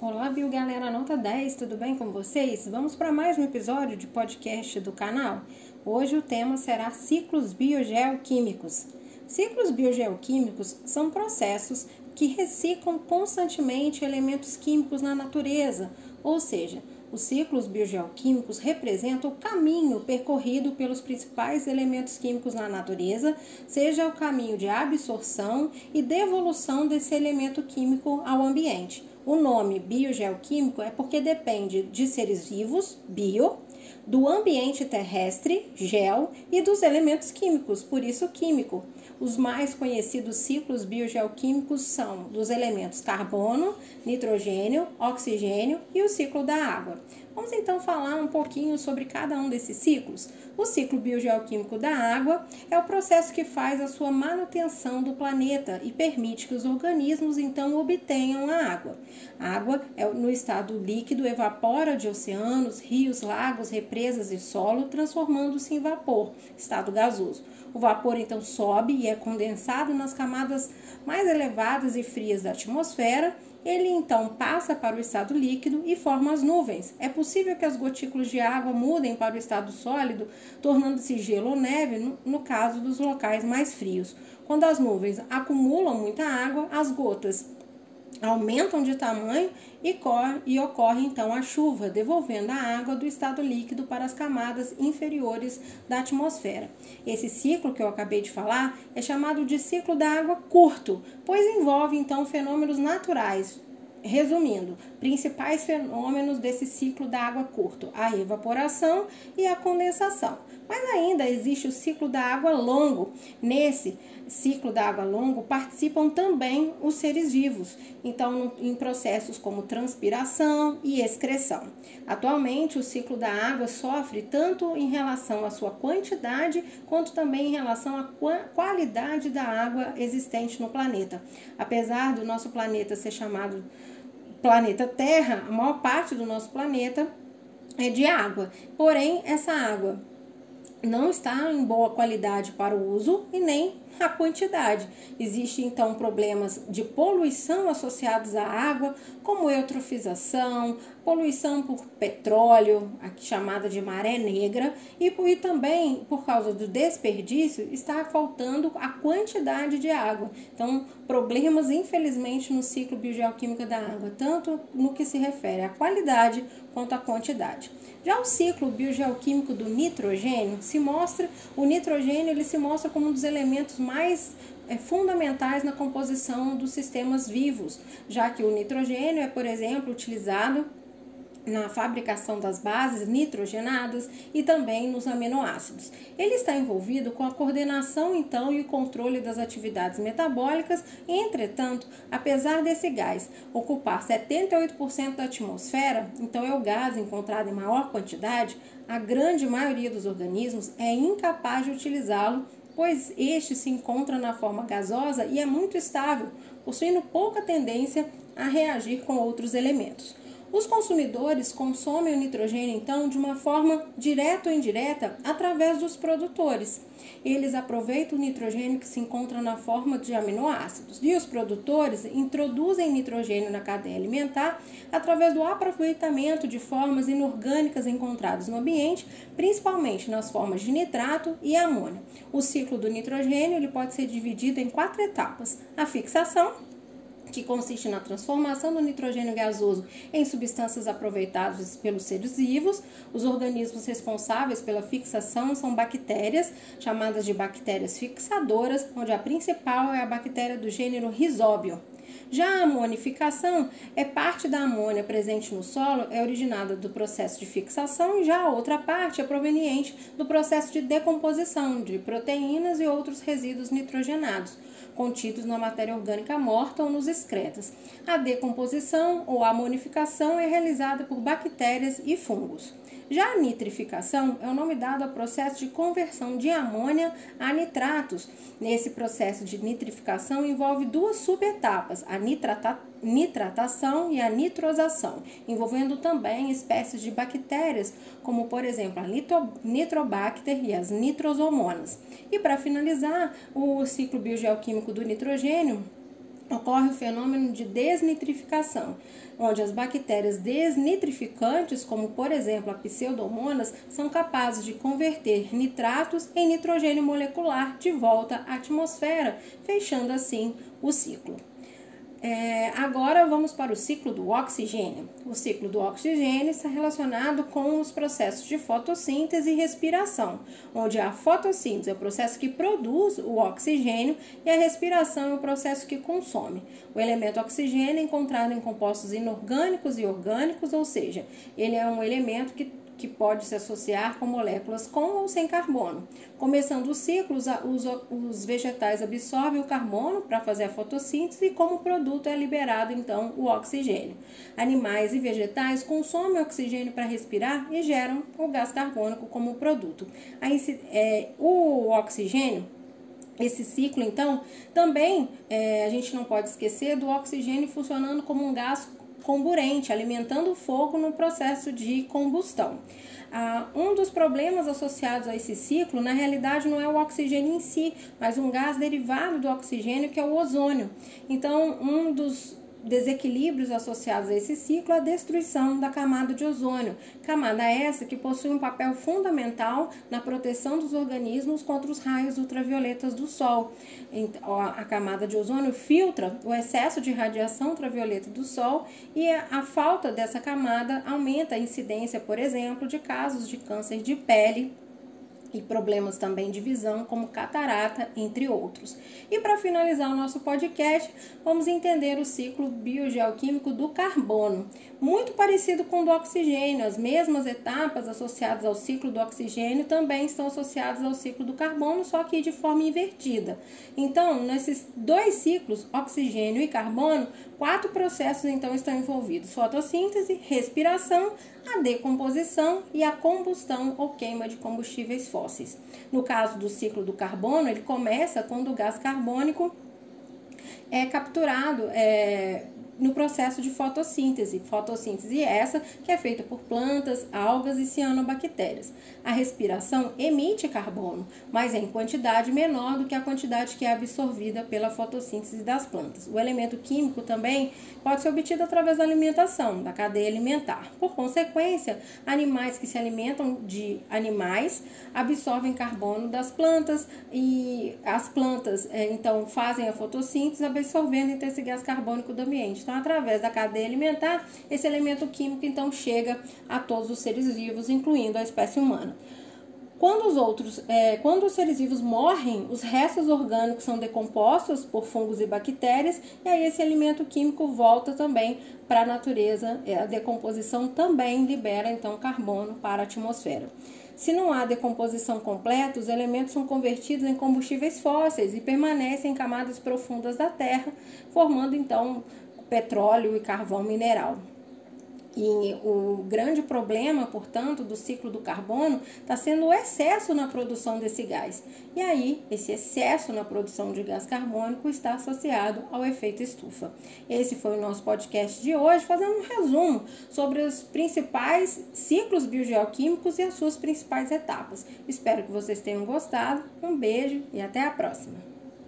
Olá, Bio Galera Nota 10, tudo bem com vocês? Vamos para mais um episódio de podcast do canal. Hoje o tema será ciclos biogeoquímicos. Ciclos biogeoquímicos são processos que reciclam constantemente elementos químicos na natureza, ou seja, os ciclos biogeoquímicos representam o caminho percorrido pelos principais elementos químicos na natureza, seja o caminho de absorção e devolução desse elemento químico ao ambiente. O nome biogeoquímico é porque depende de seres vivos, bio, do ambiente terrestre, gel, e dos elementos químicos, por isso químico. Os mais conhecidos ciclos biogeoquímicos são dos elementos carbono, nitrogênio, oxigênio e o ciclo da água. Vamos então falar um pouquinho sobre cada um desses ciclos. O ciclo biogeoquímico da água é o processo que faz a sua manutenção do planeta e permite que os organismos então obtenham a água. A água é no estado líquido evapora de oceanos, rios, lagos, represas e solo, transformando-se em vapor, estado gasoso. O vapor então sobe e é condensado nas camadas mais elevadas e frias da atmosfera ele então passa para o estado líquido e forma as nuvens. É possível que as gotículas de água mudem para o estado sólido, tornando-se gelo ou neve no, caso dos locais mais frios. Quando as nuvens acumulam muita água, as gotas aumentam de tamanho e, corre, e ocorre então a chuva, devolvendo a água do estado líquido para as camadas inferiores da atmosfera. Esse ciclo que eu acabei de falar é chamado de ciclo da água curto, pois envolve então fenômenos naturais, Resumindo, principais fenômenos desse ciclo da água curto: a evaporação e a condensação. Mas ainda existe o ciclo da água longo. Nesse ciclo da água longo participam também os seres vivos, então em processos como transpiração e excreção. Atualmente, o ciclo da água sofre tanto em relação à sua quantidade quanto também em relação à qualidade da água existente no planeta. Apesar do nosso planeta ser chamado planeta Terra, a maior parte do nosso planeta é de água. Porém, essa água não está em boa qualidade para o uso e nem a quantidade. Existem então problemas de poluição associados à água, como eutrofização, poluição por petróleo, aqui chamada de maré negra, e, e também por causa do desperdício está faltando a quantidade de água. Então, problemas infelizmente no ciclo biogeoquímico da água, tanto no que se refere à qualidade quanto à quantidade. Já o ciclo biogeoquímico do nitrogênio se mostra, o nitrogênio ele se mostra como um dos elementos mais é, fundamentais na composição dos sistemas vivos, já que o nitrogênio é, por exemplo, utilizado na fabricação das bases nitrogenadas e também nos aminoácidos. Ele está envolvido com a coordenação então e o controle das atividades metabólicas, entretanto, apesar desse gás ocupar 78% da atmosfera, então é o gás encontrado em maior quantidade, a grande maioria dos organismos é incapaz de utilizá-lo, pois este se encontra na forma gasosa e é muito estável, possuindo pouca tendência a reagir com outros elementos. Os consumidores consomem o nitrogênio, então, de uma forma direta ou indireta através dos produtores. Eles aproveitam o nitrogênio que se encontra na forma de aminoácidos e os produtores introduzem nitrogênio na cadeia alimentar através do aproveitamento de formas inorgânicas encontradas no ambiente, principalmente nas formas de nitrato e amônia. O ciclo do nitrogênio ele pode ser dividido em quatro etapas: a fixação, que consiste na transformação do nitrogênio gasoso em substâncias aproveitadas pelos seres vivos. Os organismos responsáveis pela fixação são bactérias, chamadas de bactérias fixadoras, onde a principal é a bactéria do gênero Rhizóbio. Já a amonificação é parte da amônia presente no solo, é originada do processo de fixação, já a outra parte é proveniente do processo de decomposição de proteínas e outros resíduos nitrogenados contidos na matéria orgânica morta ou nos excretas. A decomposição ou amonificação é realizada por bactérias e fungos. Já a nitrificação é o nome dado ao processo de conversão de amônia a nitratos. Nesse processo de nitrificação envolve duas subetapas, a nitrata nitratação e a nitrosação, envolvendo também espécies de bactérias, como por exemplo a nitrobacter e as nitrosomonas. E para finalizar, o ciclo biogeoquímico do nitrogênio ocorre o fenômeno de desnitrificação, onde as bactérias desnitrificantes, como por exemplo a pseudomonas, são capazes de converter nitratos em nitrogênio molecular de volta à atmosfera, fechando assim o ciclo. É, agora vamos para o ciclo do oxigênio. O ciclo do oxigênio está relacionado com os processos de fotossíntese e respiração, onde a fotossíntese é o processo que produz o oxigênio e a respiração é o processo que consome. O elemento oxigênio é encontrado em compostos inorgânicos e orgânicos, ou seja, ele é um elemento que que pode se associar com moléculas com ou sem carbono. Começando os, os vegetais absorvem o carbono para fazer a fotossíntese e, como produto, é liberado então o oxigênio. Animais e vegetais consomem oxigênio para respirar e geram o gás carbônico como produto. Aí, é, o oxigênio esse ciclo, então, também é, a gente não pode esquecer do oxigênio funcionando como um gás comburente, alimentando o fogo no processo de combustão. Ah, um dos problemas associados a esse ciclo, na realidade, não é o oxigênio em si, mas um gás derivado do oxigênio, que é o ozônio. Então, um dos desequilíbrios associados a esse ciclo a destruição da camada de ozônio, camada essa que possui um papel fundamental na proteção dos organismos contra os raios ultravioletas do Sol. A camada de ozônio filtra o excesso de radiação ultravioleta do Sol e a falta dessa camada aumenta a incidência, por exemplo, de casos de câncer de pele e problemas também de visão, como catarata, entre outros. E para finalizar o nosso podcast, vamos entender o ciclo biogeoquímico do carbono, muito parecido com o do oxigênio. As mesmas etapas associadas ao ciclo do oxigênio também estão associadas ao ciclo do carbono, só que de forma invertida. Então, nesses dois ciclos, oxigênio e carbono, quatro processos então estão envolvidos: fotossíntese, respiração, a decomposição e a combustão ou queima de combustíveis fósseis. No caso do ciclo do carbono, ele começa quando o gás carbônico é capturado é, no processo de fotossíntese. Fotossíntese essa que é feita por plantas, algas e cianobactérias. A respiração emite carbono, mas em quantidade menor do que a quantidade que é absorvida pela fotossíntese das plantas. O elemento químico também pode ser obtido através da alimentação, da cadeia alimentar. Por consequência, animais que se alimentam de animais absorvem carbono das plantas e as plantas é, então fazem a fotossíntese absorvendo esse gás carbônico do ambiente. Então, através da cadeia alimentar, esse elemento químico então chega a todos os seres vivos, incluindo a espécie humana. Quando os outros, é, quando os seres vivos morrem, os restos orgânicos são decompostos por fungos e bactérias, e aí esse alimento químico volta também para a natureza. A decomposição também libera então carbono para a atmosfera. Se não há decomposição completa, os elementos são convertidos em combustíveis fósseis e permanecem em camadas profundas da Terra, formando então petróleo e carvão mineral. E o grande problema, portanto, do ciclo do carbono está sendo o excesso na produção desse gás. E aí, esse excesso na produção de gás carbônico está associado ao efeito estufa. Esse foi o nosso podcast de hoje, fazendo um resumo sobre os principais ciclos biogeoquímicos e as suas principais etapas. Espero que vocês tenham gostado. Um beijo e até a próxima!